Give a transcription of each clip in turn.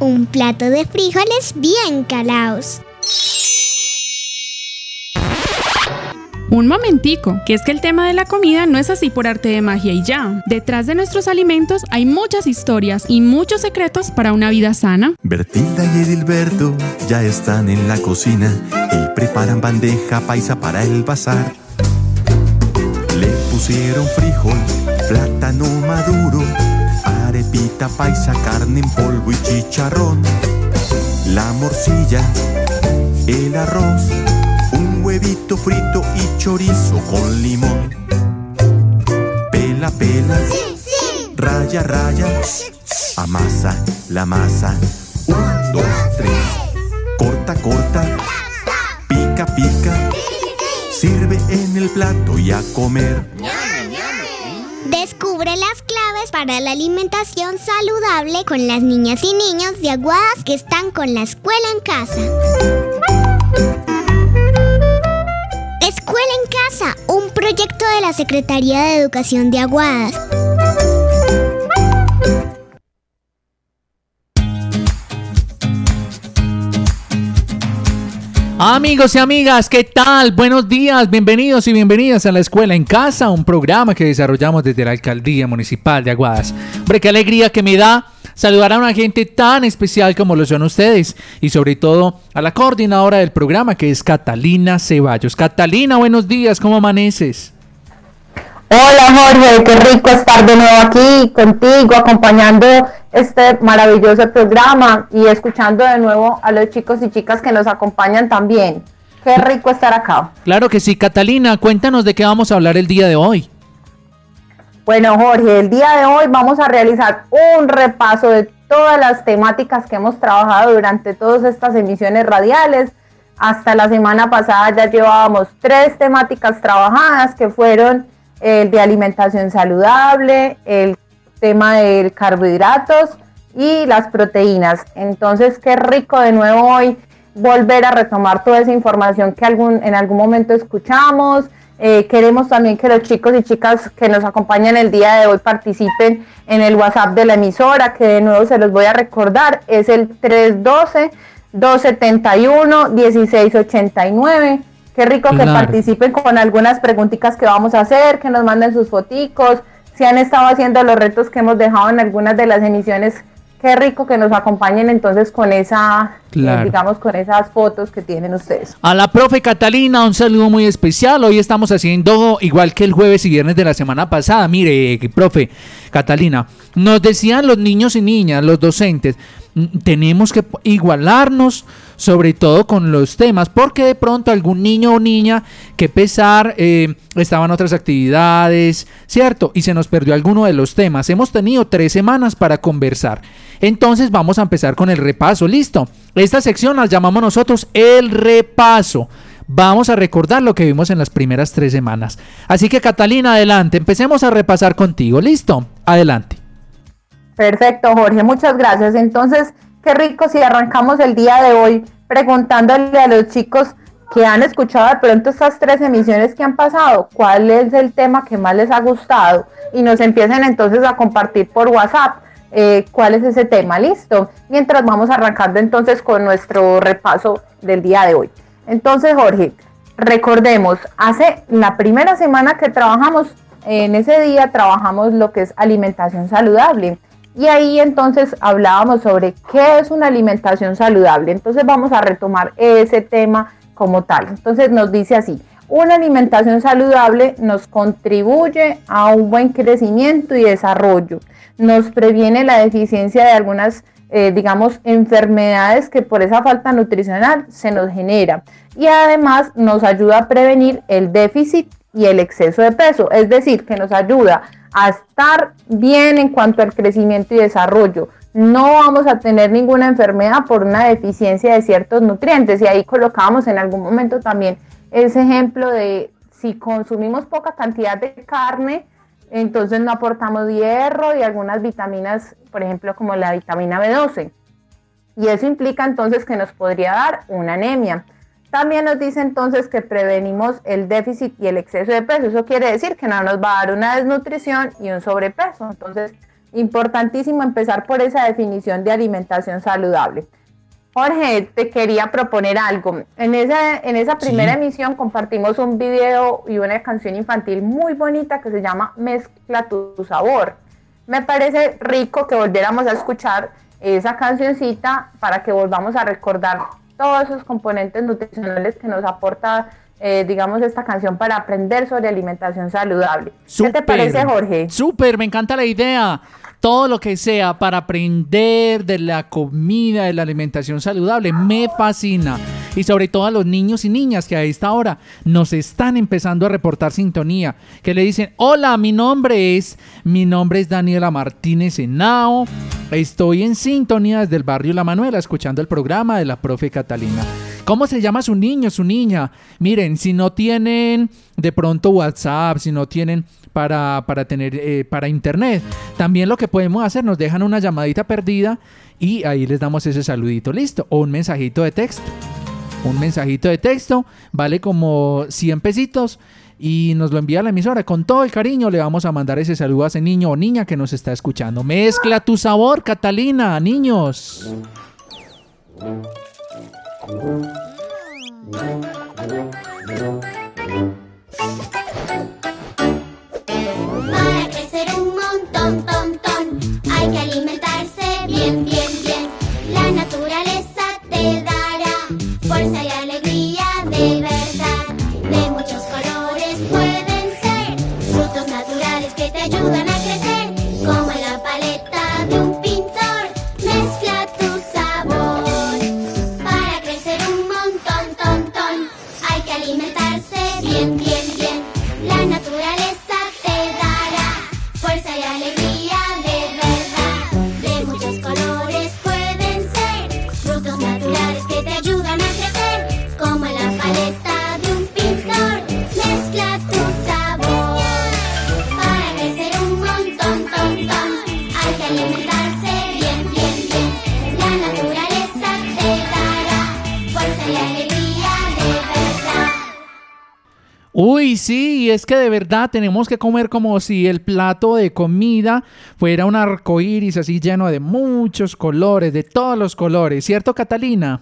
Un plato de frijoles bien calaos. Un momentico, que es que el tema de la comida no es así por arte de magia y ya. Detrás de nuestros alimentos hay muchas historias y muchos secretos para una vida sana. Bertilda y Edilberto ya están en la cocina y preparan bandeja paisa para el bazar. Le pusieron frijol, plátano maduro, arepita paisa, carne en polvo y chicharrón. La morcilla, el arroz, un huevito frito y chorizo con limón. Pela, pela, raya, raya, amasa la masa. Un, dos, tres. Corta, corta, pica, pica. Sirve en el plato y a comer. Descubre las claves para la alimentación saludable con las niñas y niños de Aguadas que están con la escuela en casa. Escuela en casa, un proyecto de la Secretaría de Educación de Aguadas. Amigos y amigas, ¿qué tal? Buenos días, bienvenidos y bienvenidas a la Escuela en Casa, un programa que desarrollamos desde la Alcaldía Municipal de Aguadas. Hombre, qué alegría que me da saludar a una gente tan especial como lo son ustedes y sobre todo a la coordinadora del programa que es Catalina Ceballos. Catalina, buenos días, ¿cómo amaneces? Hola Jorge, qué rico estar de nuevo aquí contigo, acompañando este maravilloso programa y escuchando de nuevo a los chicos y chicas que nos acompañan también. Qué rico estar acá. Claro que sí, Catalina, cuéntanos de qué vamos a hablar el día de hoy. Bueno Jorge, el día de hoy vamos a realizar un repaso de todas las temáticas que hemos trabajado durante todas estas emisiones radiales. Hasta la semana pasada ya llevábamos tres temáticas trabajadas que fueron el de alimentación saludable, el tema de carbohidratos y las proteínas. Entonces, qué rico de nuevo hoy volver a retomar toda esa información que en algún momento escuchamos. Eh, queremos también que los chicos y chicas que nos acompañan el día de hoy participen en el WhatsApp de la emisora, que de nuevo se los voy a recordar, es el 312-271-1689. Qué rico que participen con algunas preguntitas que vamos a hacer, que nos manden sus foticos, si han estado haciendo los retos que hemos dejado en algunas de las emisiones. Qué rico que nos acompañen entonces con esa, eh, digamos, con esas fotos que tienen ustedes. A la profe Catalina, un saludo muy especial. Hoy estamos haciendo igual que el jueves y viernes de la semana pasada. Mire, profe Catalina, nos decían los niños y niñas, los docentes, tenemos que igualarnos sobre todo con los temas, porque de pronto algún niño o niña que pesar eh, estaban otras actividades, ¿cierto? Y se nos perdió alguno de los temas. Hemos tenido tres semanas para conversar. Entonces vamos a empezar con el repaso, ¿listo? Esta sección la llamamos nosotros el repaso. Vamos a recordar lo que vimos en las primeras tres semanas. Así que Catalina, adelante, empecemos a repasar contigo, ¿listo? Adelante. Perfecto, Jorge, muchas gracias. Entonces, qué rico si arrancamos el día de hoy preguntándole a los chicos que han escuchado de pronto estas tres emisiones que han pasado, cuál es el tema que más les ha gustado y nos empiecen entonces a compartir por WhatsApp eh, cuál es ese tema, listo. Mientras vamos arrancando entonces con nuestro repaso del día de hoy. Entonces, Jorge, recordemos, hace la primera semana que trabajamos, en ese día trabajamos lo que es alimentación saludable. Y ahí entonces hablábamos sobre qué es una alimentación saludable. Entonces vamos a retomar ese tema como tal. Entonces nos dice así, una alimentación saludable nos contribuye a un buen crecimiento y desarrollo, nos previene la deficiencia de algunas, eh, digamos, enfermedades que por esa falta nutricional se nos genera y además nos ayuda a prevenir el déficit y el exceso de peso, es decir, que nos ayuda a estar bien en cuanto al crecimiento y desarrollo. No vamos a tener ninguna enfermedad por una deficiencia de ciertos nutrientes. Y ahí colocamos en algún momento también ese ejemplo de si consumimos poca cantidad de carne, entonces no aportamos hierro y algunas vitaminas, por ejemplo, como la vitamina B12. Y eso implica entonces que nos podría dar una anemia. También nos dice entonces que prevenimos el déficit y el exceso de peso. Eso quiere decir que no nos va a dar una desnutrición y un sobrepeso. Entonces, importantísimo empezar por esa definición de alimentación saludable. Jorge, te quería proponer algo. En esa, en esa primera emisión compartimos un video y una canción infantil muy bonita que se llama Mezcla tu sabor. Me parece rico que volviéramos a escuchar esa cancioncita para que volvamos a recordar todos esos componentes nutricionales que nos aporta, eh, digamos, esta canción para aprender sobre alimentación saludable. ¿Qué te parece, Jorge? Súper, me encanta la idea. Todo lo que sea para aprender de la comida, de la alimentación saludable, me fascina. Y sobre todo a los niños y niñas que a esta hora nos están empezando a reportar sintonía, que le dicen, hola, mi nombre es, mi nombre es Daniela Martínez Henao, estoy en sintonía desde el barrio La Manuela, escuchando el programa de la profe Catalina. ¿Cómo se llama su niño, su niña? Miren, si no tienen de pronto WhatsApp, si no tienen para, para tener eh, para internet, también lo que podemos hacer, nos dejan una llamadita perdida y ahí les damos ese saludito, listo, o un mensajito de texto. Un mensajito de texto vale como 100 pesitos y nos lo envía la emisora. Con todo el cariño le vamos a mandar ese saludo a ese niño o niña que nos está escuchando. Mezcla tu sabor, Catalina, niños. Para crecer un montón, ton, ton, hay que alimentarse Sí, es que de verdad tenemos que comer como si el plato de comida fuera un arco iris así lleno de muchos colores, de todos los colores, ¿cierto, Catalina?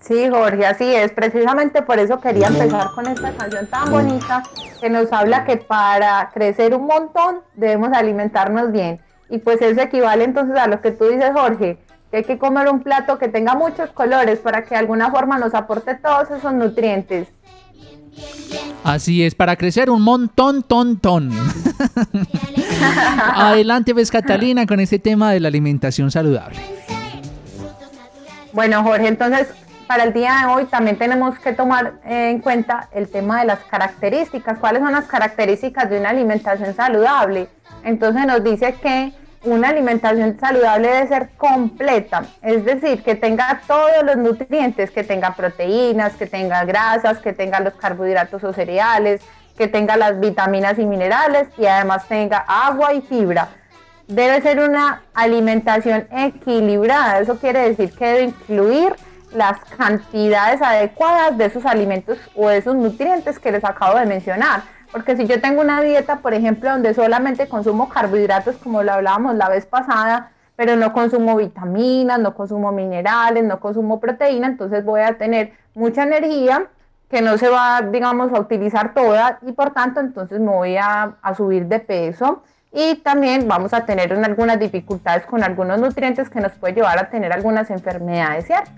Sí, Jorge, así es. Precisamente por eso quería empezar con esta canción tan bonita que nos habla que para crecer un montón debemos alimentarnos bien. Y pues eso equivale entonces a lo que tú dices, Jorge, que hay que comer un plato que tenga muchos colores para que de alguna forma nos aporte todos esos nutrientes. Así es, para crecer un montón, ton, ton. Adelante, ves, Catalina, con este tema de la alimentación saludable. Bueno, Jorge, entonces para el día de hoy también tenemos que tomar en cuenta el tema de las características. ¿Cuáles son las características de una alimentación saludable? Entonces nos dice que una alimentación saludable debe ser completa, es decir, que tenga todos los nutrientes, que tenga proteínas, que tenga grasas, que tenga los carbohidratos o cereales, que tenga las vitaminas y minerales y además tenga agua y fibra. debe ser una alimentación equilibrada. Eso quiere decir que debe incluir las cantidades adecuadas de esos alimentos o de esos nutrientes que les acabo de mencionar. Porque si yo tengo una dieta, por ejemplo, donde solamente consumo carbohidratos, como lo hablábamos la vez pasada, pero no consumo vitaminas, no consumo minerales, no consumo proteína, entonces voy a tener mucha energía que no se va, digamos, a utilizar toda y por tanto entonces me voy a, a subir de peso y también vamos a tener algunas dificultades con algunos nutrientes que nos puede llevar a tener algunas enfermedades, ¿cierto?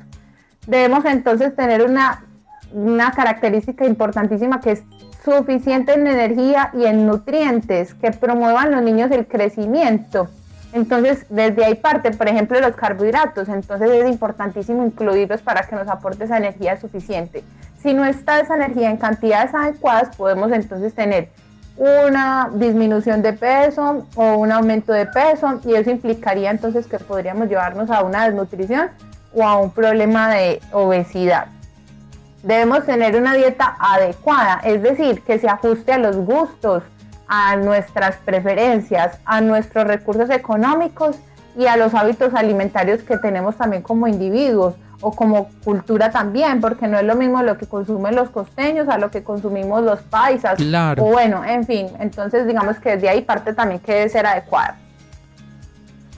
Debemos entonces tener una, una característica importantísima que es suficiente en energía y en nutrientes que promuevan los niños el crecimiento. Entonces, desde ahí parte, por ejemplo, los carbohidratos. Entonces, es importantísimo incluirlos para que nos aporte esa energía suficiente. Si no está esa energía en cantidades adecuadas, podemos entonces tener una disminución de peso o un aumento de peso y eso implicaría entonces que podríamos llevarnos a una desnutrición o a un problema de obesidad. Debemos tener una dieta adecuada, es decir, que se ajuste a los gustos, a nuestras preferencias, a nuestros recursos económicos y a los hábitos alimentarios que tenemos también como individuos o como cultura también, porque no es lo mismo lo que consumen los costeños a lo que consumimos los paisas. Claro. O bueno, en fin, entonces digamos que desde ahí parte también que debe ser adecuada.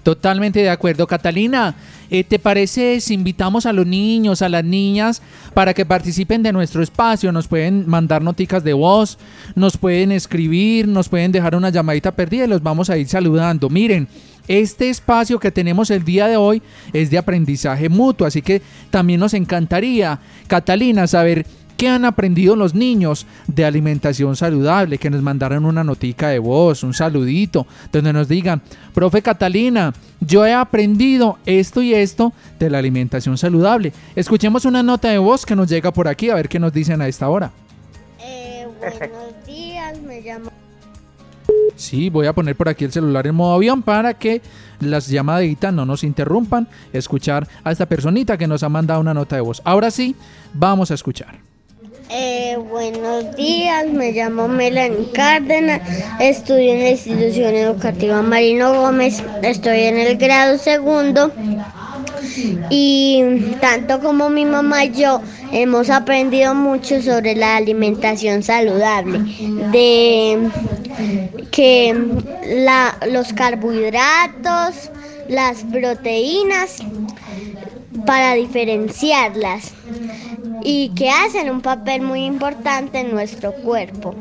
Totalmente de acuerdo, Catalina. Eh, ¿Te parece si invitamos a los niños, a las niñas, para que participen de nuestro espacio? Nos pueden mandar noticas de voz, nos pueden escribir, nos pueden dejar una llamadita perdida y los vamos a ir saludando. Miren, este espacio que tenemos el día de hoy es de aprendizaje mutuo, así que también nos encantaría, Catalina, saber qué han aprendido los niños de alimentación saludable, que nos mandaran una notica de voz, un saludito, donde nos digan, profe Catalina, yo he aprendido esto y esto de la alimentación saludable. Escuchemos una nota de voz que nos llega por aquí, a ver qué nos dicen a esta hora. Eh, buenos días, me llamo. Sí, voy a poner por aquí el celular en modo avión para que las llamaditas no nos interrumpan. Escuchar a esta personita que nos ha mandado una nota de voz. Ahora sí, vamos a escuchar. Eh, buenos días, me llamo Melanie Cárdenas, estudio en la institución educativa Marino Gómez, estoy en el grado segundo y tanto como mi mamá y yo hemos aprendido mucho sobre la alimentación saludable, de que la, los carbohidratos, las proteínas, para diferenciarlas y que hacen un papel muy importante en nuestro cuerpo.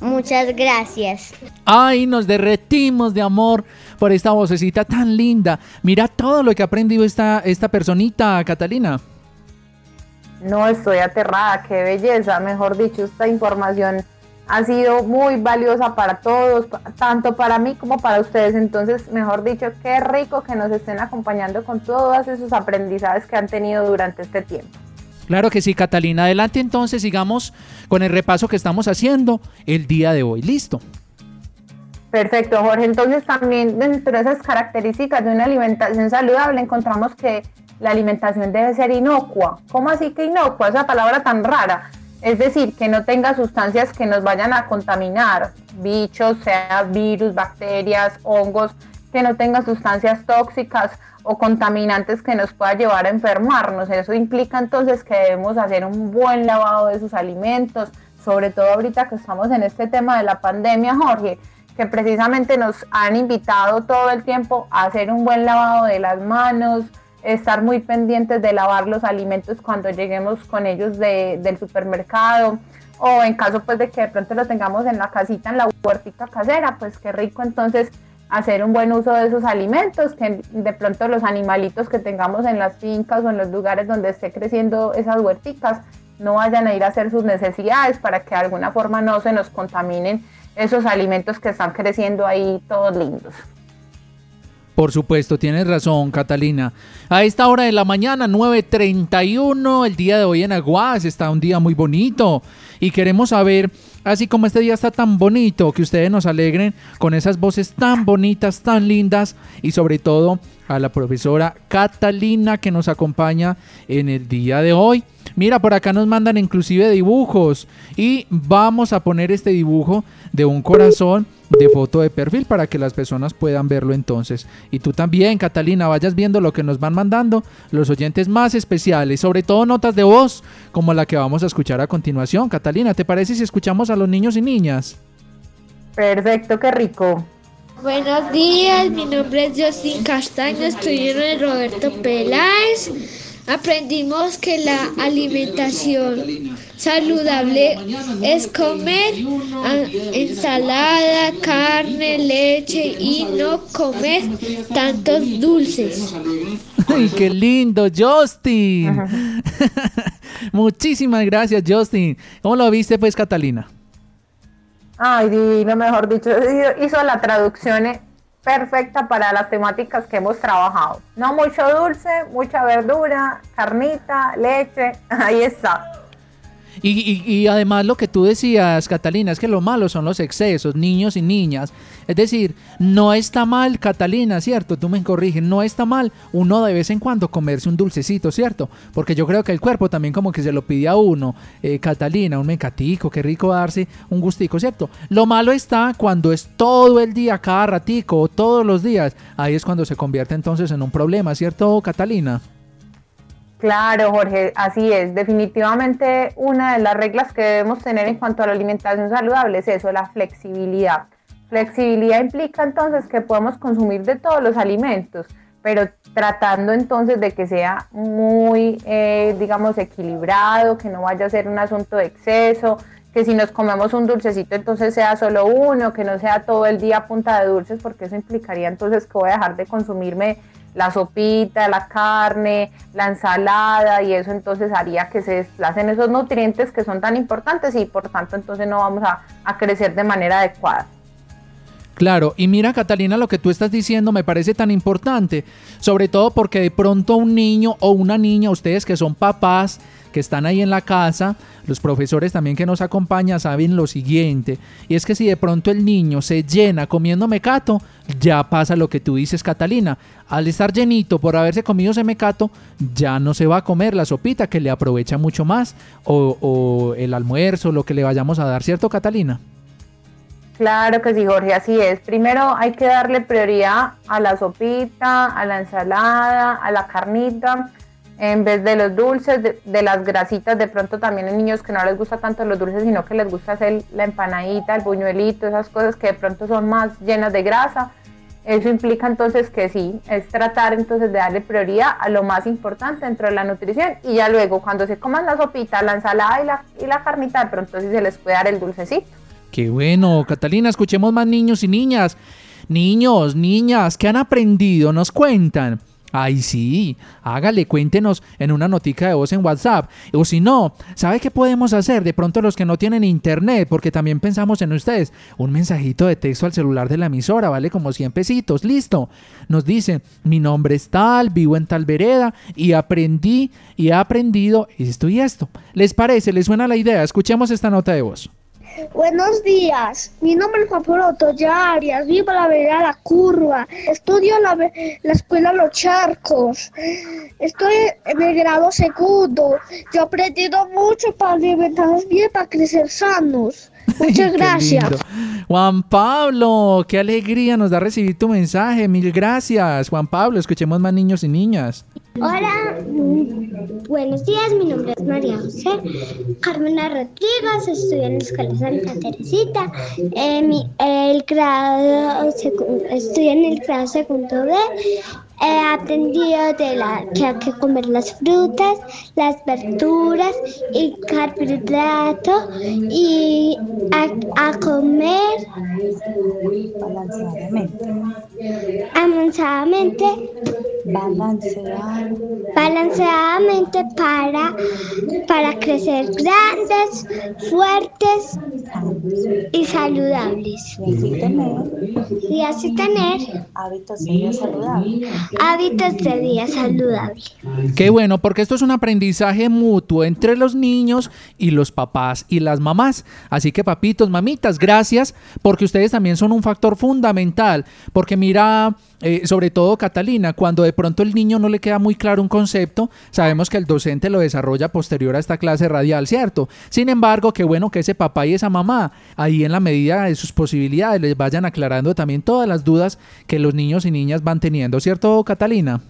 Muchas gracias. Ay, nos derretimos de amor por esta vocecita tan linda. Mira todo lo que ha aprendido esta, esta personita, Catalina. No estoy aterrada, qué belleza, mejor dicho, esta información ha sido muy valiosa para todos, tanto para mí como para ustedes. Entonces, mejor dicho, qué rico que nos estén acompañando con todos esos aprendizajes que han tenido durante este tiempo. Claro que sí, Catalina. Adelante entonces, sigamos con el repaso que estamos haciendo el día de hoy. Listo. Perfecto, Jorge. Entonces también dentro de esas características de una alimentación saludable encontramos que la alimentación debe ser inocua. ¿Cómo así que inocua? Esa palabra tan rara. Es decir, que no tenga sustancias que nos vayan a contaminar, bichos, sea virus, bacterias, hongos, que no tenga sustancias tóxicas o contaminantes que nos pueda llevar a enfermarnos. Eso implica entonces que debemos hacer un buen lavado de sus alimentos, sobre todo ahorita que estamos en este tema de la pandemia, Jorge, que precisamente nos han invitado todo el tiempo a hacer un buen lavado de las manos, estar muy pendientes de lavar los alimentos cuando lleguemos con ellos de, del supermercado o en caso pues de que de pronto lo tengamos en la casita, en la huertita casera, pues qué rico entonces hacer un buen uso de esos alimentos, que de pronto los animalitos que tengamos en las fincas o en los lugares donde esté creciendo esas huerticas no vayan a ir a hacer sus necesidades para que de alguna forma no se nos contaminen esos alimentos que están creciendo ahí todos lindos. Por supuesto, tienes razón, Catalina. A esta hora de la mañana, 9.31, el día de hoy en Aguas, está un día muy bonito. Y queremos saber, así como este día está tan bonito, que ustedes nos alegren con esas voces tan bonitas, tan lindas. Y sobre todo a la profesora Catalina que nos acompaña en el día de hoy. Mira, por acá nos mandan inclusive dibujos. Y vamos a poner este dibujo de un corazón de foto de perfil para que las personas puedan verlo entonces. Y tú también, Catalina, vayas viendo lo que nos van mandando los oyentes más especiales, sobre todo notas de voz como la que vamos a escuchar a continuación. Catalina, ¿te parece si escuchamos a los niños y niñas? Perfecto, qué rico. Buenos días, mi nombre es Justin Castaño, estudio en el Roberto Peláez. Aprendimos que la alimentación saludable es comer ensalada, carne, leche y no comer tantos dulces. ¡Ay, qué lindo, Justin! Muchísimas gracias, Justin. ¿Cómo lo viste, pues, Catalina? Ay, divino, mejor dicho, hizo la traducción eh, perfecta para las temáticas que hemos trabajado. No mucho dulce, mucha verdura, carnita, leche, ahí está. Y, y, además lo que tú decías, Catalina, es que lo malo son los excesos, niños y niñas. Es decir, no está mal, Catalina, ¿cierto? Tú me corriges, no está mal uno de vez en cuando comerse un dulcecito, ¿cierto? Porque yo creo que el cuerpo también como que se lo pide a uno, eh, Catalina, un mecatico, qué rico darse un gustico, ¿cierto? Lo malo está cuando es todo el día, cada ratico, todos los días. Ahí es cuando se convierte entonces en un problema, ¿cierto, Catalina? Claro, Jorge, así es. Definitivamente una de las reglas que debemos tener en cuanto a la alimentación saludable es eso, la flexibilidad. Flexibilidad implica entonces que podemos consumir de todos los alimentos, pero tratando entonces de que sea muy, eh, digamos, equilibrado, que no vaya a ser un asunto de exceso, que si nos comemos un dulcecito entonces sea solo uno, que no sea todo el día punta de dulces, porque eso implicaría entonces que voy a dejar de consumirme la sopita, la carne, la ensalada y eso entonces haría que se desplacen esos nutrientes que son tan importantes y por tanto entonces no vamos a, a crecer de manera adecuada. Claro, y mira Catalina, lo que tú estás diciendo me parece tan importante, sobre todo porque de pronto un niño o una niña, ustedes que son papás, que están ahí en la casa, los profesores también que nos acompañan saben lo siguiente, y es que si de pronto el niño se llena comiendo mecato, ya pasa lo que tú dices Catalina, al estar llenito por haberse comido ese mecato, ya no se va a comer la sopita que le aprovecha mucho más, o, o el almuerzo, lo que le vayamos a dar, ¿cierto Catalina? Claro que sí, Jorge, así es. Primero hay que darle prioridad a la sopita, a la ensalada, a la carnita, en vez de los dulces, de, las grasitas, de pronto también hay niños que no les gusta tanto los dulces, sino que les gusta hacer la empanadita, el buñuelito, esas cosas que de pronto son más llenas de grasa. Eso implica entonces que sí, es tratar entonces de darle prioridad a lo más importante dentro de la nutrición y ya luego cuando se coman la sopita, la ensalada y la, y la carnita, de pronto sí se les puede dar el dulcecito. Qué bueno, Catalina, escuchemos más niños y niñas. Niños, niñas, ¿qué han aprendido? Nos cuentan. Ay, sí, hágale, cuéntenos en una notica de voz en WhatsApp. O si no, ¿sabe qué podemos hacer? De pronto los que no tienen internet, porque también pensamos en ustedes, un mensajito de texto al celular de la emisora, vale como 100 pesitos, listo. Nos dicen, mi nombre es tal, vivo en tal vereda y aprendí y he aprendido esto y esto. ¿Les parece? ¿Les suena la idea? Escuchemos esta nota de voz. Buenos días, mi nombre es Juan Pablo Otoya Arias, vivo la vereda La Curva, estudio la, la escuela Los Charcos, estoy en el grado segundo, yo he aprendido mucho para alimentarnos bien, para crecer sanos. Muchas gracias. Juan Pablo, qué alegría nos da recibir tu mensaje. Mil gracias, Juan Pablo. Escuchemos más niños y niñas. Hola, buenos días, mi nombre es María José Carmena Rodríguez, estudio en la Escuela Santa Teresita, eh, el grado, estudio en el grado segundo B he aprendido de la, que hay que comer las frutas, las verduras y carbohidratos y a, comer balanceadamente. Balanceadamente para, para crecer grandes, fuertes y saludables. Y así tener hábitos de vida saludables hábitos de vida saludable. Qué bueno, porque esto es un aprendizaje mutuo entre los niños y los papás y las mamás. Así que papitos, mamitas, gracias porque ustedes también son un factor fundamental. Porque mira, eh, sobre todo Catalina, cuando de pronto el niño no le queda muy claro un concepto, sabemos que el docente lo desarrolla posterior a esta clase radial, ¿cierto? Sin embargo, qué bueno que ese papá y esa mamá ahí en la medida de sus posibilidades les vayan aclarando también todas las dudas que los niños y niñas van teniendo, ¿cierto, Catalina?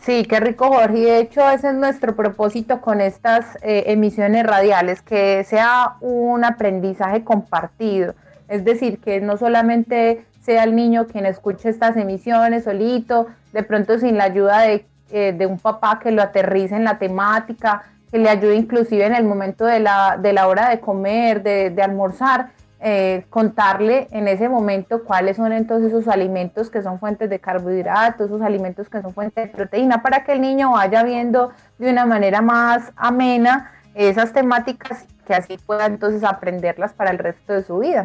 Sí, qué rico Jorge. De hecho ese es nuestro propósito con estas eh, emisiones radiales, que sea un aprendizaje compartido. Es decir, que no solamente sea el niño quien escuche estas emisiones solito, de pronto sin la ayuda de, eh, de un papá que lo aterrice en la temática, que le ayude inclusive en el momento de la, de la hora de comer, de, de almorzar, eh, contarle en ese momento cuáles son entonces esos alimentos que son fuentes de carbohidratos, esos alimentos que son fuentes de proteína, para que el niño vaya viendo de una manera más amena esas temáticas que así pueda entonces aprenderlas para el resto de su vida.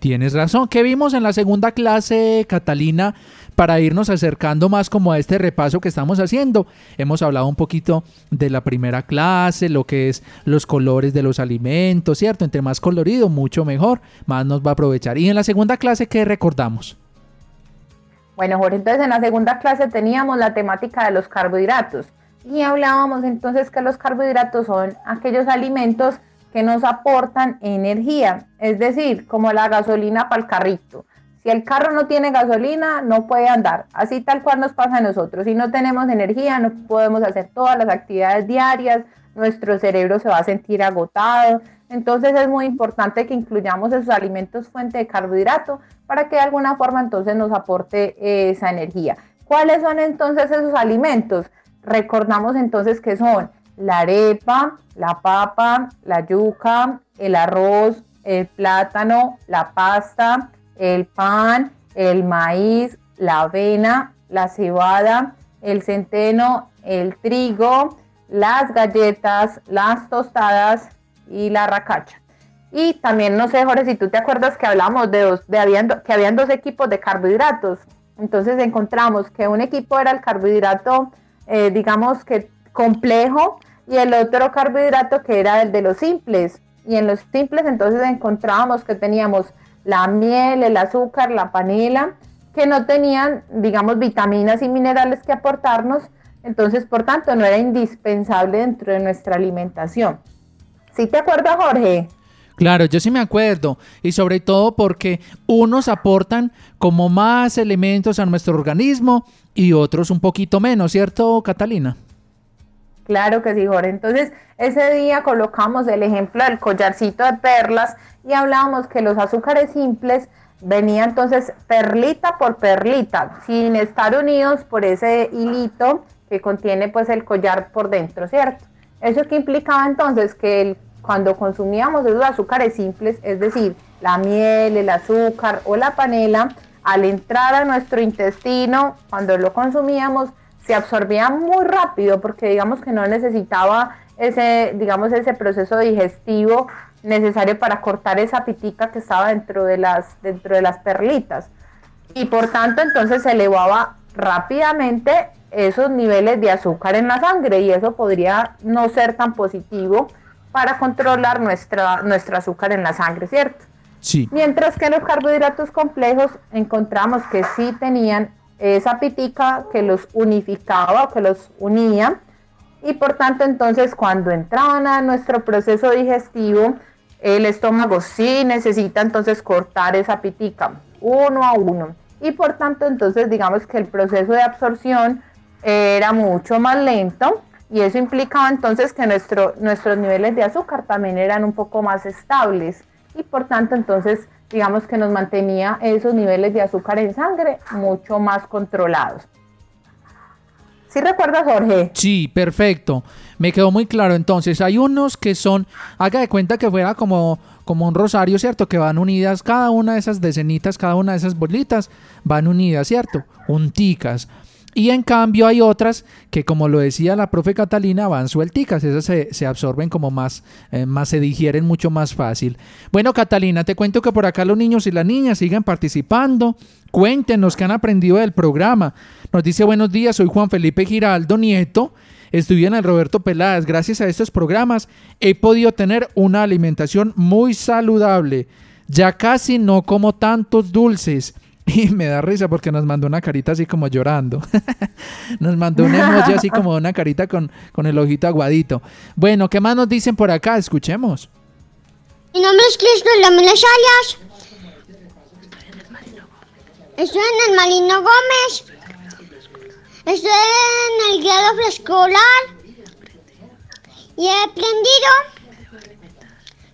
Tienes razón. ¿Qué vimos en la segunda clase, Catalina? Para irnos acercando más como a este repaso que estamos haciendo. Hemos hablado un poquito de la primera clase, lo que es los colores de los alimentos, ¿cierto? Entre más colorido, mucho mejor, más nos va a aprovechar. Y en la segunda clase, ¿qué recordamos? Bueno, Jorge, entonces en la segunda clase teníamos la temática de los carbohidratos y hablábamos entonces que los carbohidratos son aquellos alimentos que nos aportan energía, es decir, como la gasolina para el carrito. Si el carro no tiene gasolina, no puede andar. Así tal cual nos pasa a nosotros. Si no tenemos energía, no podemos hacer todas las actividades diarias, nuestro cerebro se va a sentir agotado. Entonces es muy importante que incluyamos esos alimentos fuente de carbohidrato para que de alguna forma entonces nos aporte eh, esa energía. ¿Cuáles son entonces esos alimentos? Recordamos entonces que son la arepa, la papa, la yuca, el arroz, el plátano, la pasta, el pan, el maíz, la avena, la cebada, el centeno, el trigo, las galletas, las tostadas y la racacha. Y también, no sé, Jorge, si tú te acuerdas que hablamos de, dos, de habían, que habían dos equipos de carbohidratos. Entonces encontramos que un equipo era el carbohidrato, eh, digamos que complejo, y el otro carbohidrato que era el de los simples. Y en los simples entonces encontrábamos que teníamos la miel, el azúcar, la panela, que no tenían, digamos, vitaminas y minerales que aportarnos, entonces por tanto no era indispensable dentro de nuestra alimentación. ¿Sí te acuerdas, Jorge? Claro, yo sí me acuerdo. Y sobre todo porque unos aportan como más elementos a nuestro organismo y otros un poquito menos, ¿cierto, Catalina? Claro que sí, Jorge. Entonces, ese día colocamos el ejemplo del collarcito de perlas y hablábamos que los azúcares simples venían entonces perlita por perlita, sin estar unidos por ese hilito que contiene pues el collar por dentro, ¿cierto? Eso que implicaba entonces que el, cuando consumíamos esos azúcares simples, es decir, la miel, el azúcar o la panela, al entrar a nuestro intestino, cuando lo consumíamos, se absorbía muy rápido porque digamos que no necesitaba ese, digamos, ese proceso digestivo necesario para cortar esa pitica que estaba dentro de las, dentro de las perlitas. Y por tanto entonces se elevaba rápidamente esos niveles de azúcar en la sangre y eso podría no ser tan positivo para controlar nuestra, nuestro azúcar en la sangre, ¿cierto? Sí. Mientras que los carbohidratos complejos encontramos que sí tenían esa pitica que los unificaba o que los unía. Y por tanto entonces cuando entraban a nuestro proceso digestivo el estómago sí necesita entonces cortar esa pitica uno a uno. Y por tanto entonces digamos que el proceso de absorción era mucho más lento y eso implicaba entonces que nuestro, nuestros niveles de azúcar también eran un poco más estables. Y por tanto entonces digamos que nos mantenía esos niveles de azúcar en sangre mucho más controlados. ¿Sí recuerdas, Jorge? Sí, perfecto. Me quedó muy claro. Entonces, hay unos que son, haga de cuenta que fuera como, como un rosario, ¿cierto? Que van unidas, cada una de esas decenitas, cada una de esas bolitas van unidas, ¿cierto? Unticas. Y en cambio hay otras que, como lo decía la profe Catalina, van suelticas. Esas se, absorben como más, eh, más, se digieren mucho más fácil. Bueno, Catalina, te cuento que por acá los niños y las niñas siguen participando. Cuéntenos qué han aprendido del programa. Nos dice buenos días, soy Juan Felipe Giraldo Nieto. Estudié en el Roberto Peláez. Gracias a estos programas he podido tener una alimentación muy saludable. Ya casi no como tantos dulces y me da risa porque nos mandó una carita así como llorando. nos mandó un emoji así como una carita con, con el ojito aguadito. Bueno, ¿qué más nos dicen por acá? Escuchemos. Mi nombre es Cristo Lamela Salas. Estoy en el Marino Gómez. Estoy en el grado preescolar. Y he aprendido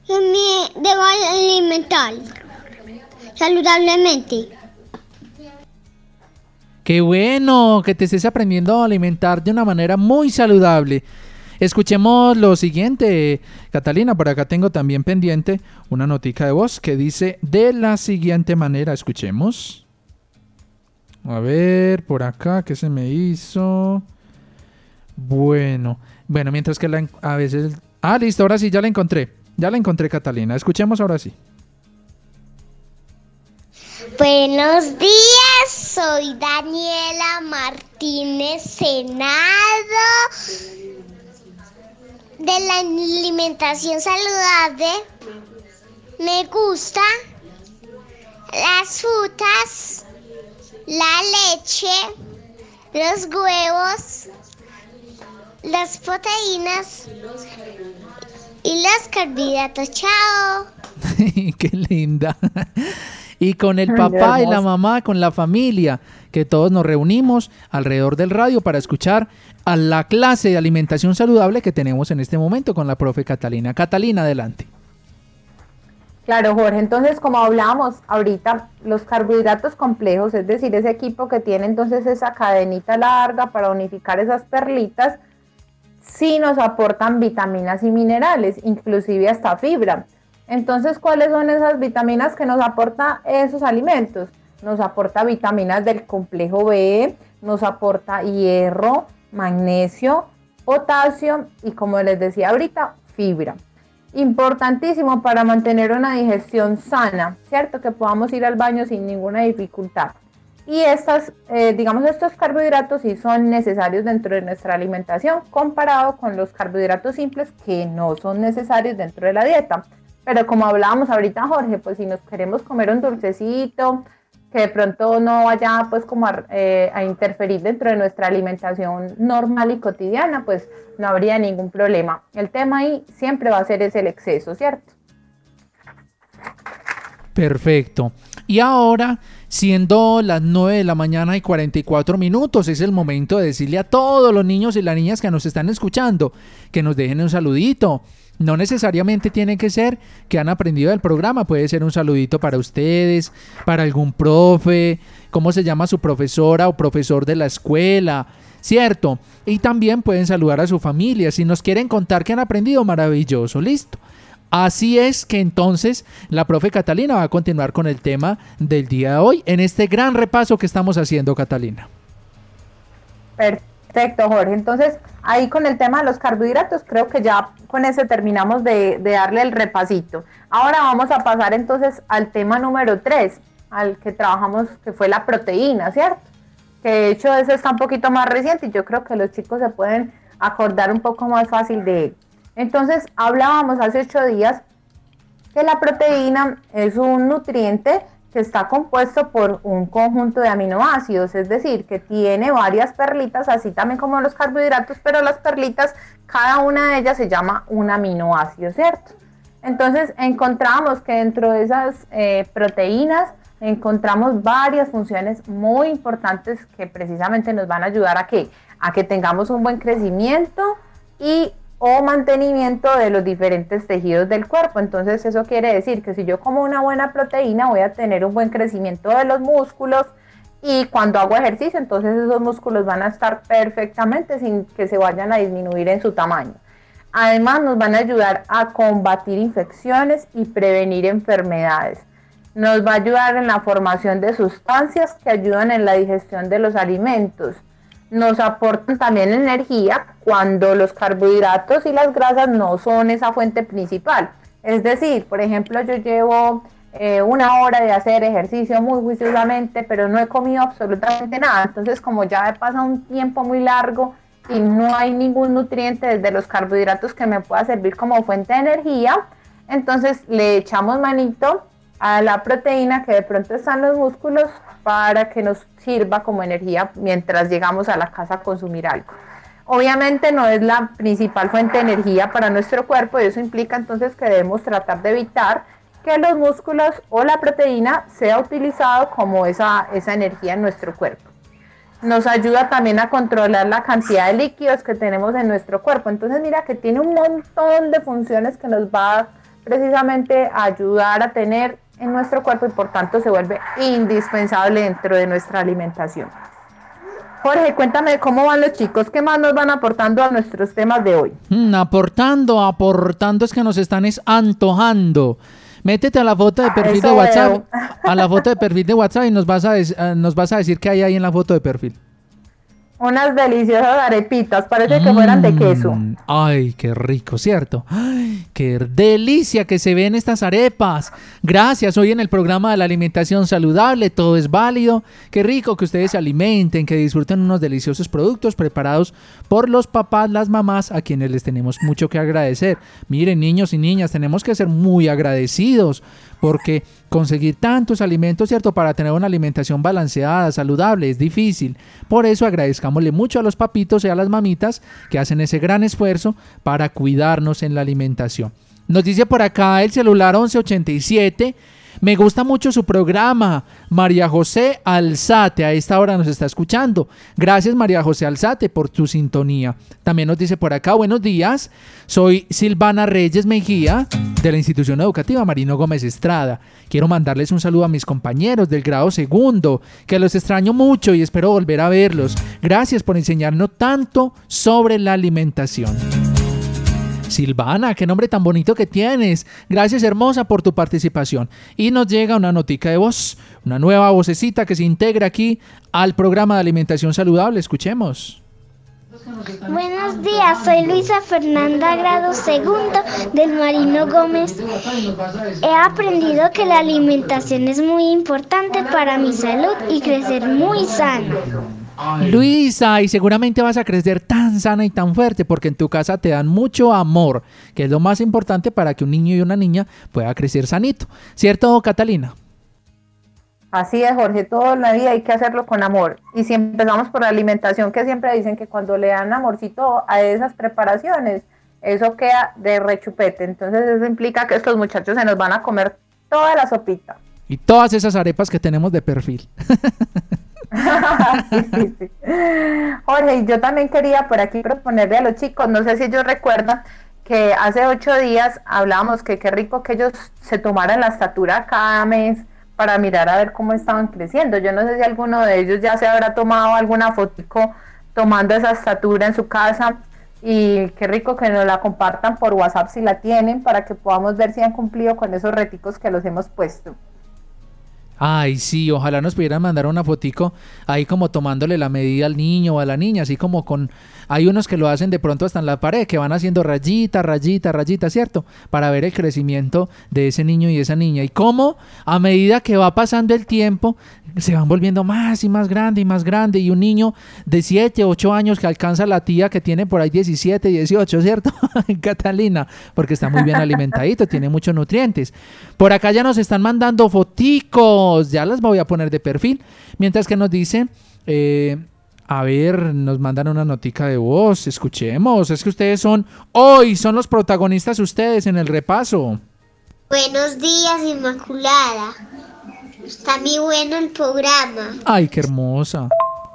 me debo alimentar saludablemente. Qué bueno que te estés aprendiendo a alimentar de una manera muy saludable. Escuchemos lo siguiente, Catalina, por acá tengo también pendiente una notica de voz que dice de la siguiente manera, escuchemos. A ver, por acá, ¿qué se me hizo? Bueno, bueno, mientras que la, a veces... Ah, listo, ahora sí, ya la encontré. Ya la encontré, Catalina. Escuchemos ahora sí. Buenos días, soy Daniela Martínez Senado de la alimentación saludable. Me gusta las frutas, la leche, los huevos, las proteínas y los carbohidratos. Chao. Qué linda. Y con el papá y la mamá, con la familia, que todos nos reunimos alrededor del radio para escuchar a la clase de alimentación saludable que tenemos en este momento con la profe Catalina. Catalina, adelante. Claro, Jorge. Entonces, como hablábamos ahorita, los carbohidratos complejos, es decir, ese equipo que tiene entonces esa cadenita larga para unificar esas perlitas, sí nos aportan vitaminas y minerales, inclusive hasta fibra. Entonces, ¿cuáles son esas vitaminas que nos aporta esos alimentos? Nos aporta vitaminas del complejo B, nos aporta hierro, magnesio, potasio y como les decía ahorita, fibra. Importantísimo para mantener una digestión sana, ¿cierto? Que podamos ir al baño sin ninguna dificultad. Y estas, eh, digamos, estos carbohidratos sí son necesarios dentro de nuestra alimentación comparado con los carbohidratos simples que no son necesarios dentro de la dieta. Pero como hablábamos ahorita, Jorge, pues si nos queremos comer un dulcecito, que de pronto no vaya pues como a, eh, a interferir dentro de nuestra alimentación normal y cotidiana, pues no habría ningún problema. El tema ahí siempre va a ser es el exceso, ¿cierto? Perfecto. Y ahora, siendo las 9 de la mañana y 44 minutos, es el momento de decirle a todos los niños y las niñas que nos están escuchando que nos dejen un saludito. No necesariamente tiene que ser que han aprendido del programa, puede ser un saludito para ustedes, para algún profe, cómo se llama su profesora o profesor de la escuela, ¿cierto? Y también pueden saludar a su familia. Si nos quieren contar que han aprendido, maravilloso, listo. Así es que entonces la profe Catalina va a continuar con el tema del día de hoy en este gran repaso que estamos haciendo, Catalina. Perfecto, Jorge. Entonces, ahí con el tema de los carbohidratos, creo que ya con ese terminamos de, darle el repasito. Ahora vamos a pasar entonces al tema número 3, al que trabajamos, que fue la proteína, ¿cierto? Que de hecho ese está un poquito más reciente y yo creo que los chicos se pueden acordar un poco más fácil de él. Entonces, hablábamos hace ocho días que la proteína es un nutriente que está compuesto por un conjunto de aminoácidos, es decir, que tiene varias perlitas, así también como los carbohidratos, pero las perlitas, cada una de ellas se llama un aminoácido, ¿cierto? Entonces encontramos que dentro de esas eh, proteínas encontramos varias funciones muy importantes que precisamente nos van a ayudar a que, a que tengamos un buen crecimiento y o mantenimiento de los diferentes tejidos del cuerpo. Entonces eso quiere decir que si yo como una buena proteína voy a tener un buen crecimiento de los músculos y cuando hago ejercicio entonces esos músculos van a estar perfectamente sin que se vayan a disminuir en su tamaño. Además nos van a ayudar a combatir infecciones y prevenir enfermedades. Nos va a ayudar en la formación de sustancias que ayudan en la digestión de los alimentos nos aportan también energía cuando los carbohidratos y las grasas no son esa fuente principal. Es decir, por ejemplo, yo llevo eh, una hora de hacer ejercicio muy juiciosamente, pero no he comido absolutamente nada. Entonces, como ya he pasado un tiempo muy largo y no hay ningún nutriente desde los carbohidratos que me pueda servir como fuente de energía, entonces le echamos manito a la proteína que de pronto está en los músculos para que nos sirva como energía mientras llegamos a la casa a consumir algo. Obviamente no es la principal fuente de energía para nuestro cuerpo y eso implica entonces que debemos tratar de evitar que los músculos o la proteína sea utilizado como esa, esa energía en nuestro cuerpo. Nos ayuda también a controlar la cantidad de líquidos que tenemos en nuestro cuerpo. Entonces mira que tiene un montón de funciones que nos va precisamente a ayudar a tener en nuestro cuerpo y por tanto se vuelve indispensable dentro de nuestra alimentación. Jorge, cuéntame cómo van los chicos, qué más nos van aportando a nuestros temas de hoy. Mm, aportando, aportando es que nos están es antojando. Métete a la foto de perfil de WhatsApp, veo. a la foto de perfil de WhatsApp y nos vas a, eh, nos vas a decir qué hay ahí en la foto de perfil. Unas deliciosas arepitas, parece que fueran de queso. Mm, Ay, qué rico, ¿cierto? Ay, qué delicia que se ven estas arepas. Gracias, hoy en el programa de la alimentación saludable, todo es válido. Qué rico que ustedes se alimenten, que disfruten unos deliciosos productos preparados por los papás, las mamás, a quienes les tenemos mucho que agradecer. Miren, niños y niñas, tenemos que ser muy agradecidos porque conseguir tantos alimentos, ¿cierto? Para tener una alimentación balanceada, saludable, es difícil. Por eso agradezcámosle mucho a los papitos y a las mamitas que hacen ese gran esfuerzo para cuidarnos en la alimentación. Nos dice por acá el celular 1187. Me gusta mucho su programa. María José Alzate a esta hora nos está escuchando. Gracias María José Alzate por tu sintonía. También nos dice por acá, buenos días. Soy Silvana Reyes Mejía de la institución educativa Marino Gómez Estrada. Quiero mandarles un saludo a mis compañeros del grado segundo, que los extraño mucho y espero volver a verlos. Gracias por enseñarnos tanto sobre la alimentación. Silvana, qué nombre tan bonito que tienes. Gracias hermosa por tu participación. Y nos llega una notica de voz, una nueva vocecita que se integra aquí al programa de alimentación saludable. Escuchemos. Buenos días, soy Luisa Fernanda, grado segundo del Marino Gómez. He aprendido que la alimentación es muy importante para mi salud y crecer muy Luisa, y seguramente vas a crecer tan sana y tan fuerte porque en tu casa te dan mucho amor, que es lo más importante para que un niño y una niña pueda crecer sanito. ¿Cierto, Catalina? Así es, Jorge, todo en la vida hay que hacerlo con amor. Y si empezamos por la alimentación, que siempre dicen que cuando le dan amorcito a esas preparaciones, eso queda de rechupete. Entonces eso implica que estos muchachos se nos van a comer toda la sopita. Y todas esas arepas que tenemos de perfil. sí, yo también quería por aquí proponerle a los chicos, no sé si ellos recuerdan que hace ocho días hablábamos que qué rico que ellos se tomaran la estatura cada mes para mirar a ver cómo estaban creciendo. Yo no sé si alguno de ellos ya se habrá tomado alguna fotico tomando esa estatura en su casa y qué rico que nos la compartan por WhatsApp si la tienen para que podamos ver si han cumplido con esos reticos que los hemos puesto. Ay, sí, ojalá nos pudieran mandar una fotico ahí como tomándole la medida al niño o a la niña, así como con... Hay unos que lo hacen de pronto hasta en la pared, que van haciendo rayita, rayita, rayita, ¿cierto? Para ver el crecimiento de ese niño y esa niña. Y cómo a medida que va pasando el tiempo, se van volviendo más y más grande y más grande. Y un niño de 7, 8 años que alcanza la tía que tiene por ahí 17, 18, ¿cierto? Catalina, porque está muy bien alimentadito, tiene muchos nutrientes. Por acá ya nos están mandando ya las voy a poner de perfil. Mientras que nos dice, eh, a ver, nos mandan una notica de voz, escuchemos, es que ustedes son, hoy son los protagonistas ustedes en el repaso. Buenos días, Inmaculada. Está muy bueno el programa. Ay, qué hermosa.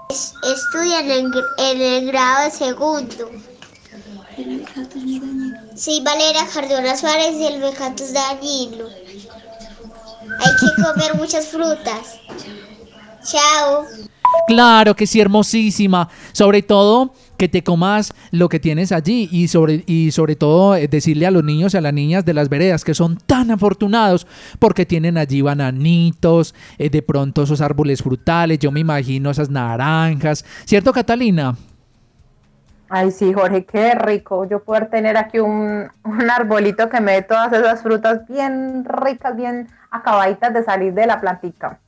Es- Estudia en en el grado de segundo. Soy Valeria Cardona Suárez y el mecato es dañino. Hay que comer muchas frutas. Chao. Claro que sí, hermosísima. Sobre todo que te comas lo que tienes allí y sobre, y sobre todo eh, decirle a los niños y a las niñas de las veredas que son tan afortunados porque tienen allí bananitos, eh, de pronto esos árboles frutales, yo me imagino esas naranjas. ¿Cierto, Catalina? Ay, sí, Jorge, qué rico. Yo poder tener aquí un, un arbolito que me dé todas esas frutas bien ricas, bien acabaditas de salir de la plantica.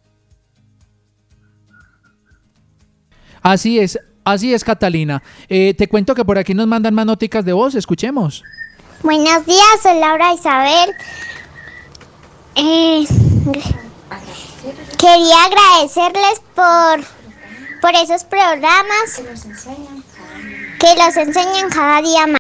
Así es, así es, Catalina. Eh, te cuento que por aquí nos mandan más noticas de voz, escuchemos. Buenos días, soy Laura Isabel. Eh, quería agradecerles por, por esos programas que los enseñan cada día más.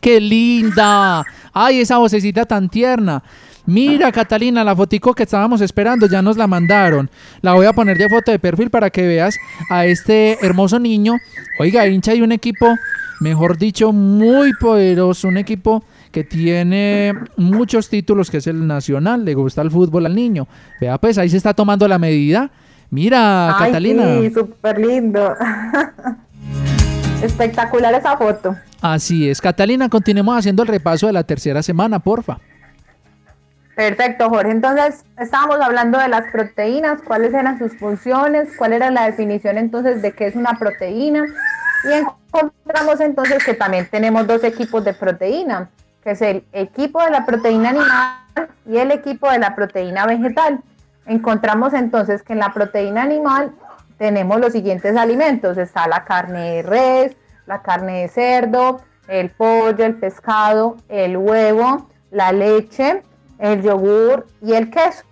¡Qué linda! ¡Ay, esa vocecita tan tierna! Mira, Catalina, la fotico que estábamos esperando, ya nos la mandaron. La voy a poner de foto de perfil para que veas a este hermoso niño. Oiga, hincha de un equipo, mejor dicho, muy poderoso, un equipo que tiene muchos títulos, que es el nacional, le gusta el fútbol al niño. Vea, pues ahí se está tomando la medida. Mira, Ay, Catalina. Sí, súper lindo. Espectacular esa foto. Así es, Catalina, continuemos haciendo el repaso de la tercera semana, porfa. Perfecto, Jorge. Entonces, estábamos hablando de las proteínas, cuáles eran sus funciones, cuál era la definición entonces de qué es una proteína. Y encontramos entonces que también tenemos dos equipos de proteína, que es el equipo de la proteína animal y el equipo de la proteína vegetal. Encontramos entonces que en la proteína animal tenemos los siguientes alimentos. Está la carne de res, la carne de cerdo, el pollo, el pescado, el huevo, la leche, el yogur y el queso.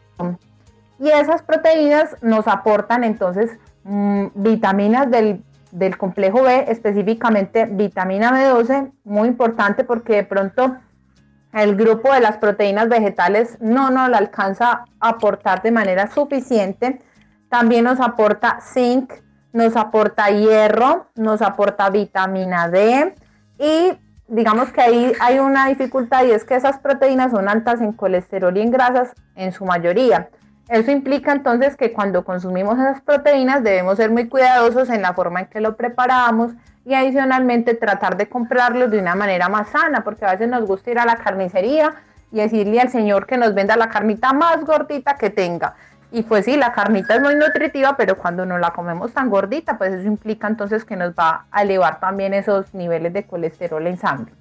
Y esas proteínas nos aportan entonces mm, vitaminas del, del complejo B, específicamente vitamina B12, muy importante porque de pronto el grupo de las proteínas vegetales no nos la alcanza a aportar de manera suficiente. También nos aporta zinc, nos aporta hierro, nos aporta vitamina D y digamos que ahí hay una dificultad y es que esas proteínas son altas en colesterol y en grasas en su mayoría. Eso implica entonces que cuando consumimos esas proteínas debemos ser muy cuidadosos en la forma en que lo preparamos y adicionalmente tratar de comprarlos de una manera más sana, porque a veces nos gusta ir a la carnicería y decirle al señor que nos venda la carnita más gordita que tenga. Y pues sí, la carnita es muy nutritiva, pero cuando no la comemos tan gordita, pues eso implica entonces que nos va a elevar también esos niveles de colesterol en sangre.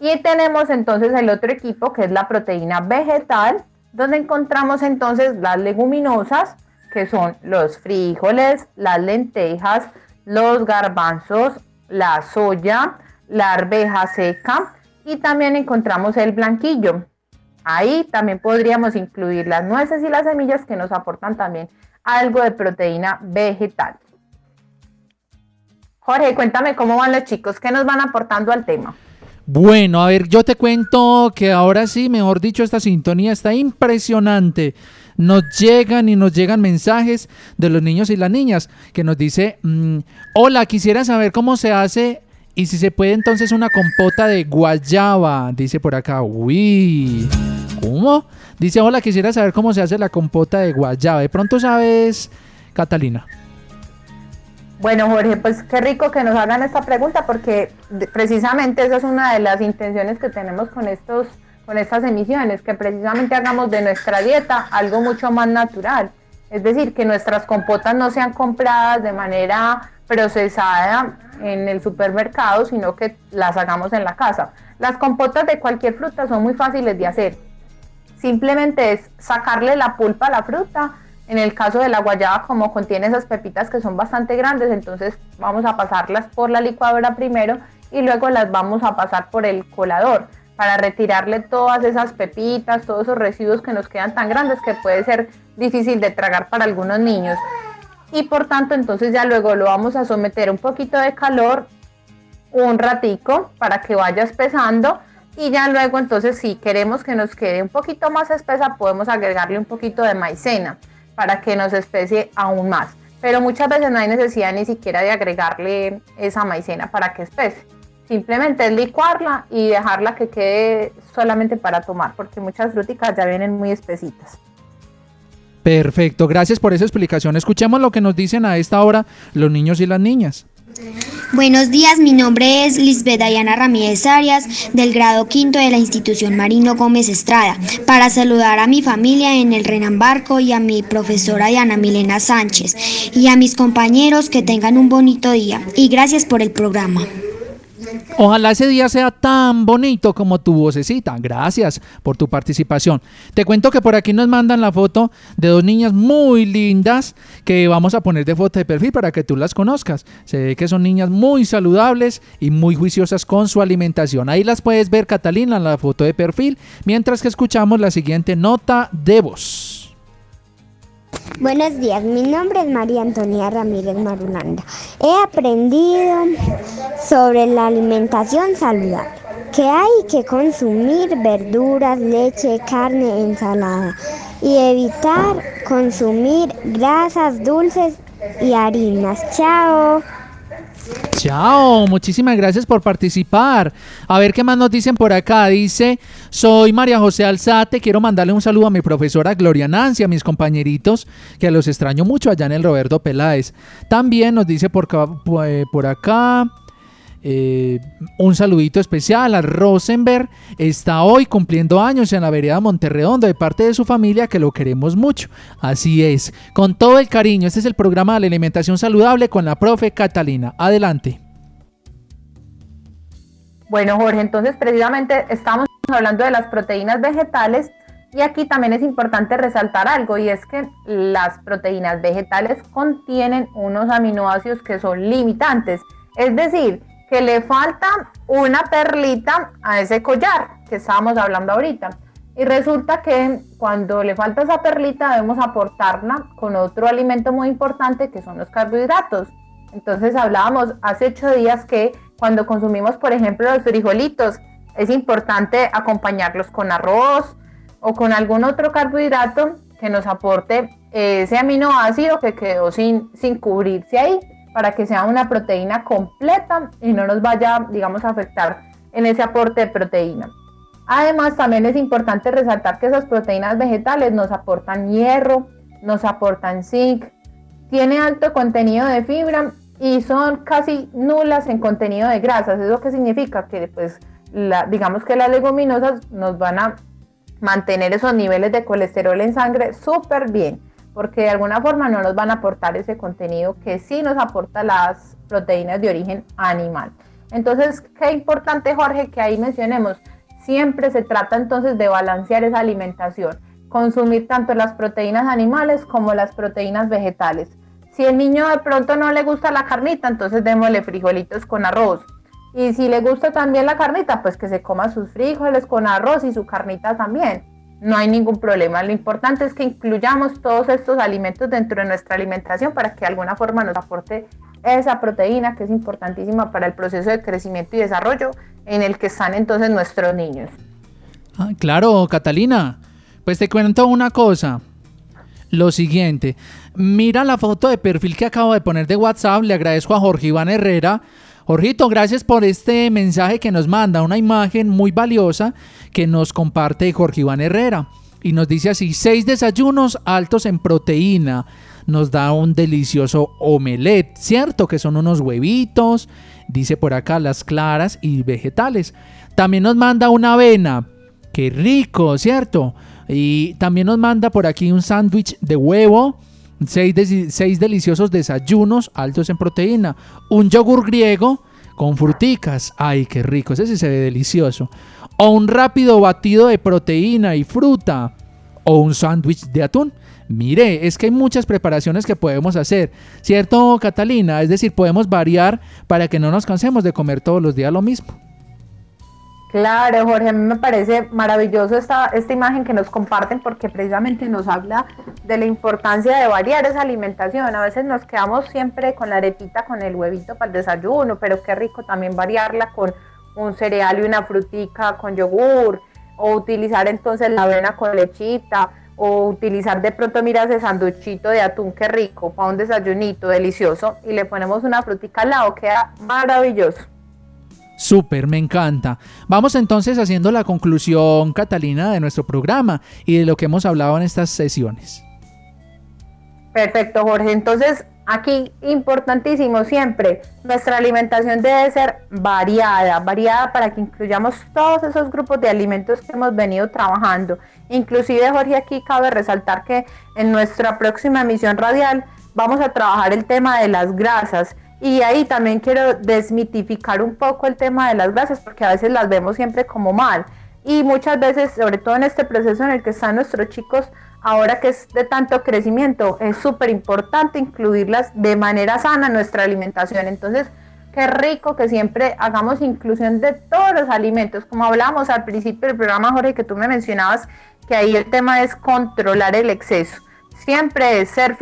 Y tenemos entonces el otro equipo que es la proteína vegetal, donde encontramos entonces las leguminosas, que son los frijoles, las lentejas, los garbanzos, la soya, la arveja seca y también encontramos el blanquillo. Ahí también podríamos incluir las nueces y las semillas que nos aportan también algo de proteína vegetal. Jorge, cuéntame cómo van los chicos, qué nos van aportando al tema. Bueno, a ver, yo te cuento que ahora sí, mejor dicho, esta sintonía está impresionante. Nos llegan y nos llegan mensajes de los niños y las niñas que nos dice, mm, hola, quisiera saber cómo se hace y si se puede entonces una compota de guayaba, dice por acá, uy, ¿cómo? Dice, hola, quisiera saber cómo se hace la compota de guayaba. De pronto sabes, Catalina. Bueno, Jorge, pues qué rico que nos hagan esta pregunta porque precisamente esa es una de las intenciones que tenemos con estos con estas emisiones, que precisamente hagamos de nuestra dieta algo mucho más natural. Es decir, que nuestras compotas no sean compradas de manera procesada en el supermercado, sino que las hagamos en la casa. Las compotas de cualquier fruta son muy fáciles de hacer. Simplemente es sacarle la pulpa a la fruta. En el caso de la guayaba, como contiene esas pepitas que son bastante grandes, entonces vamos a pasarlas por la licuadora primero y luego las vamos a pasar por el colador para retirarle todas esas pepitas, todos esos residuos que nos quedan tan grandes que puede ser difícil de tragar para algunos niños. Y por tanto, entonces ya luego lo vamos a someter un poquito de calor un ratico para que vaya espesando y ya luego entonces si queremos que nos quede un poquito más espesa podemos agregarle un poquito de maicena para que nos especie aún más. Pero muchas veces no hay necesidad ni siquiera de agregarle esa maicena para que espese. Simplemente es licuarla y dejarla que quede solamente para tomar, porque muchas fruticas ya vienen muy espesitas. Perfecto, gracias por esa explicación. Escuchemos lo que nos dicen a esta hora los niños y las niñas. Buenos días, mi nombre es Lisbeth Dayana Ramírez Arias, del grado quinto de la institución Marino Gómez Estrada, para saludar a mi familia en el Renan Barco y a mi profesora Diana Milena Sánchez y a mis compañeros que tengan un bonito día y gracias por el programa. Ojalá ese día sea tan bonito como tu vocecita. Gracias por tu participación. Te cuento que por aquí nos mandan la foto de dos niñas muy lindas que vamos a poner de foto de perfil para que tú las conozcas. Se ve que son niñas muy saludables y muy juiciosas con su alimentación. Ahí las puedes ver, Catalina, en la foto de perfil, mientras que escuchamos la siguiente nota de voz. Buenos días, mi nombre es María Antonia Ramírez Marulanda. He aprendido sobre la alimentación saludable, que hay que consumir verduras, leche, carne, ensalada y evitar consumir grasas dulces y harinas. Chao. Chao, muchísimas gracias por participar. A ver qué más nos dicen por acá. Dice, soy María José Alzate, quiero mandarle un saludo a mi profesora Gloria Nancy, a mis compañeritos, que los extraño mucho allá en el Roberto Peláez. También nos dice por, acá- por acá eh, un saludito especial a Rosenberg. Está hoy cumpliendo años en la vereda Monterredondo de parte de su familia que lo queremos mucho. Así es, con todo el cariño. Este es el programa de la alimentación saludable con la profe Catalina. Adelante. Bueno, Jorge, entonces precisamente estamos hablando de las proteínas vegetales y aquí también es importante resaltar algo y es que las proteínas vegetales contienen unos aminoácidos que son limitantes, es decir, que le falta una perlita a ese collar que estábamos hablando ahorita. Y resulta que cuando le falta esa perlita debemos aportarla con otro alimento muy importante que son los carbohidratos. Entonces hablábamos hace ocho días que cuando consumimos, por ejemplo, los frijolitos, es importante acompañarlos con arroz o con algún otro carbohidrato que nos aporte ese aminoácido que quedó sin, sin cubrirse ahí para que sea una proteína completa y no nos vaya, digamos, a afectar en ese aporte de proteína. Además, también es importante resaltar que esas proteínas vegetales nos aportan hierro, nos aportan zinc, tiene alto contenido de fibra y son casi nulas en contenido de grasas. ¿Eso qué significa? Que pues la- digamos que las leguminosas nos van a mantener esos niveles de colesterol en sangre súper bien, porque de alguna forma no nos van a aportar ese contenido que sí nos aporta las proteínas de origen animal. Entonces, qué importante, Jorge, que ahí mencionemos, siempre se trata entonces de balancear esa alimentación, consumir tanto las proteínas animales como las proteínas vegetales. Si el niño de pronto no le gusta la carnita, entonces démosle frijolitos con arroz. Y si le gusta también la carnita, pues que se coma sus frijoles con arroz y su carnita también. No hay ningún problema. Lo importante es que incluyamos todos estos alimentos dentro de nuestra alimentación para que de alguna forma nos aporte esa proteína que es importantísima para el proceso de crecimiento y desarrollo en el que están entonces nuestros niños. Ah, claro, Catalina. Pues te cuento una cosa. Lo siguiente. Mira la foto de perfil que acabo de poner de WhatsApp. Le agradezco a Jorge Iván Herrera. Jorgito, gracias por este mensaje que nos manda. Una imagen muy valiosa que nos comparte Jorge Iván Herrera. Y nos dice así, seis desayunos altos en proteína. Nos da un delicioso omelette, ¿cierto? Que son unos huevitos. Dice por acá las claras y vegetales. También nos manda una avena. Qué rico, ¿cierto? Y también nos manda por aquí un sándwich de huevo. Seis, deliciosos desayunos altos en proteína. Un yogur griego con fruticas. Ay, qué rico. Ese sí se ve delicioso. O un rápido batido de proteína y fruta. O un sándwich de atún. Mire, es que hay muchas preparaciones que podemos hacer. ¿Cierto, Catalina? Es decir, podemos variar para que no nos cansemos de comer todos los días lo mismo. Claro, Jorge, a mí me parece maravilloso esta, esta imagen que nos comparten porque precisamente nos habla de la importancia de variar esa alimentación. A veces nos quedamos siempre con la arepita, con el huevito para el desayuno, pero qué rico también variarla con un cereal y una frutica con yogur, o utilizar entonces la avena con lechita, o utilizar de pronto, mira ese sanduchito de atún, qué rico, para un desayunito delicioso, y le ponemos una frutica al lado, queda maravilloso. Súper, me encanta. Vamos entonces haciendo la conclusión, Catalina, de nuestro programa y de lo que hemos hablado en estas sesiones. Perfecto, Jorge. Entonces, aquí importantísimo siempre, nuestra alimentación debe ser variada, variada para que incluyamos todos esos grupos de alimentos que hemos venido trabajando. Inclusive, Jorge, aquí cabe resaltar que en nuestra próxima emisión radial vamos a trabajar el tema de las grasas. Y ahí también quiero desmitificar un poco el tema de las grasas porque a veces las vemos siempre como mal. Y muchas veces, sobre todo en este proceso en el que están nuestros chicos, ahora que es de tanto crecimiento, es súper importante incluirlas de manera sana en nuestra alimentación. Entonces, qué rico que siempre hagamos inclusión de todos los alimentos. Como hablábamos al principio del programa, Jorge, que tú me mencionabas, que ahí el tema es controlar el exceso. siempre es ser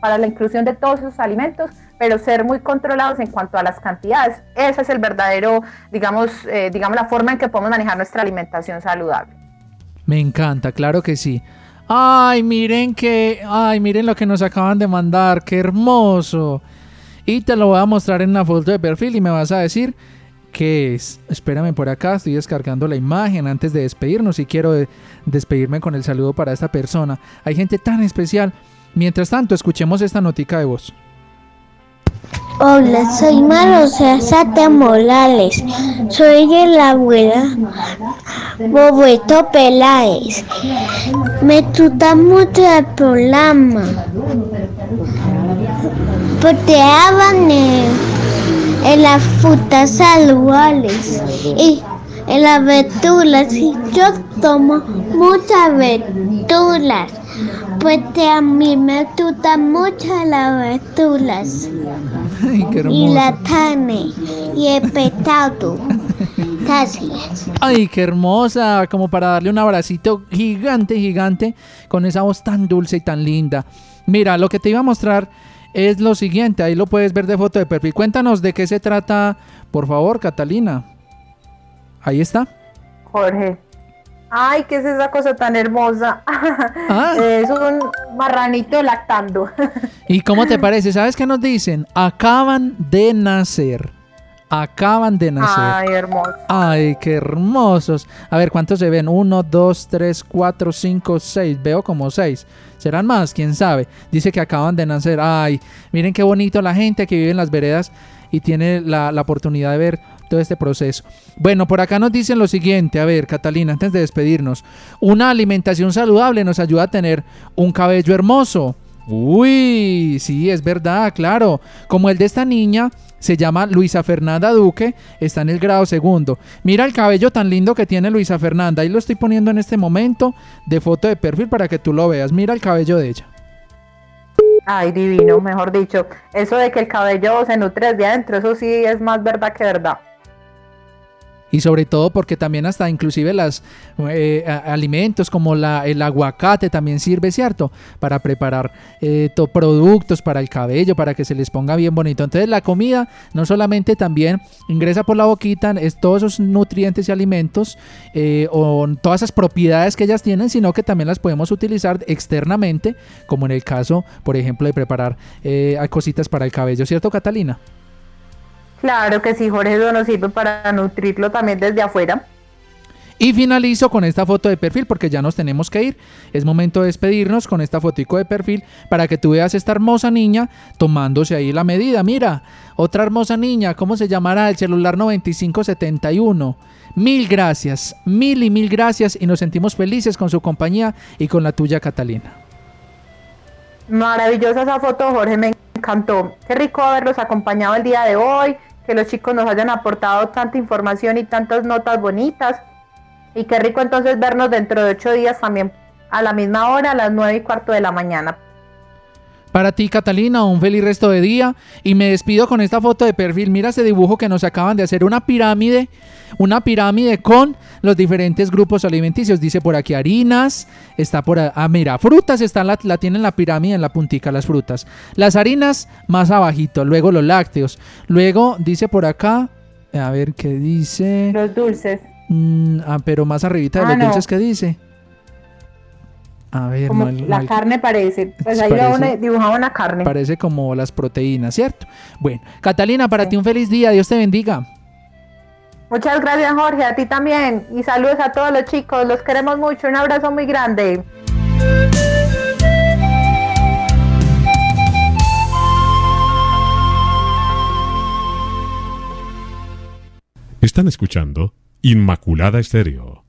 para la inclusión de todos esos alimentos, pero ser muy controlados en cuanto a las cantidades. Ese es el verdadero, digamos, eh, digamos la forma en que podemos manejar nuestra alimentación saludable. Me encanta, claro que sí. Ay, miren que, ay, miren lo que nos acaban de mandar, qué hermoso. Y te lo voy a mostrar en una foto de perfil y me vas a decir qué es. Espérame por acá, estoy descargando la imagen antes de despedirnos y quiero de- despedirme con el saludo para esta persona. Hay gente tan especial. Mientras tanto, escuchemos esta notica de voz. Hola, soy Marosa Sate Morales. Soy de la abuela Bobeto Peláez. Me gusta mucho el programa. Porque hablan en las frutas saludables y en las verduras. Y yo tomo muchas verduras. Porque a mí me gustan mucho las verduras Ay, qué y la carne y el pescado. Gracias. Ay, qué hermosa, como para darle un abracito gigante, gigante, con esa voz tan dulce y tan linda. Mira, lo que te iba a mostrar es lo siguiente, ahí lo puedes ver de foto de perfil. Cuéntanos de qué se trata, por favor, Catalina. Ahí está. Jorge. Ay, ¿qué es esa cosa tan hermosa? Ah. es un marranito lactando. ¿Y cómo te parece? ¿Sabes qué nos dicen? Acaban de nacer. Acaban de nacer. Ay, hermoso. Ay, qué hermosos. A ver, ¿cuántos se ven? Uno, dos, tres, cuatro, cinco, seis. Veo como seis. ¿Serán más? ¿Quién sabe? Dice que acaban de nacer. Ay, miren qué bonito la gente que vive en las veredas y tiene la, la oportunidad de ver todo este proceso. Bueno, por acá nos dicen lo siguiente. A ver, Catalina, antes de despedirnos. Una alimentación saludable nos ayuda a tener un cabello hermoso. Uy, sí, es verdad, claro. Como el de esta niña, se llama Luisa Fernanda Duque, está en el grado segundo. Mira el cabello tan lindo que tiene Luisa Fernanda, ahí lo estoy poniendo en este momento de foto de perfil para que tú lo veas. Mira el cabello de ella. Ay, divino, mejor dicho. Eso de que el cabello se nutre desde adentro, eso sí es más verdad que verdad. Y sobre todo porque también hasta inclusive los alimentos como la, el aguacate también sirve, ¿cierto? Para preparar eh, to- productos para el cabello, para que se les ponga bien bonito. Entonces la comida no solamente también ingresa por la boquita, es todos esos nutrientes y alimentos eh, o todas esas propiedades que ellas tienen, sino que también las podemos utilizar externamente, como en el caso, por ejemplo, de preparar eh, cositas para el cabello, ¿cierto Catalina? Claro que sí, Jorge, eso nos sirve para nutrirlo también desde afuera. Y finalizo con esta foto de perfil porque ya nos tenemos que ir. Es momento de despedirnos con esta fotico de perfil para que tú veas esta hermosa niña tomándose ahí la medida. Mira, otra hermosa niña, ¿cómo se llamará? El celular 9571. Mil gracias, mil y mil gracias y nos sentimos felices con su compañía y con la tuya, Catalina. Maravillosa esa foto, Jorge, me encantó. Qué rico haberlos acompañado el día de hoy, que los chicos nos hayan aportado tanta información y tantas notas bonitas. Y qué rico entonces vernos dentro de ocho días también a la misma hora, a las nueve y cuarto de la mañana. Para ti, Catalina, un feliz resto de día. Y me despido con esta foto de perfil. Mira ese dibujo que nos acaban de hacer. Una pirámide. Una pirámide con los diferentes grupos alimenticios. Dice por aquí harinas. Está por... Ah, mira, frutas están la, la tienen la pirámide en la puntica, las frutas. Las harinas más abajito. Luego los lácteos. Luego dice por acá... A ver qué dice. Los dulces. Mm, ah, pero más arribita de Ah, los no. dulces que dice. A ver, Como no, el- la el- carne parece. Pues ahí parece. dibujaba una carne. Parece como las proteínas, ¿cierto? Bueno, Catalina, para ti un feliz día, Dios te bendiga. Muchas gracias, Jorge, a ti también. Y saludos a todos los chicos, los queremos mucho. Un abrazo muy grande. Están escuchando Inmaculada Estéreo.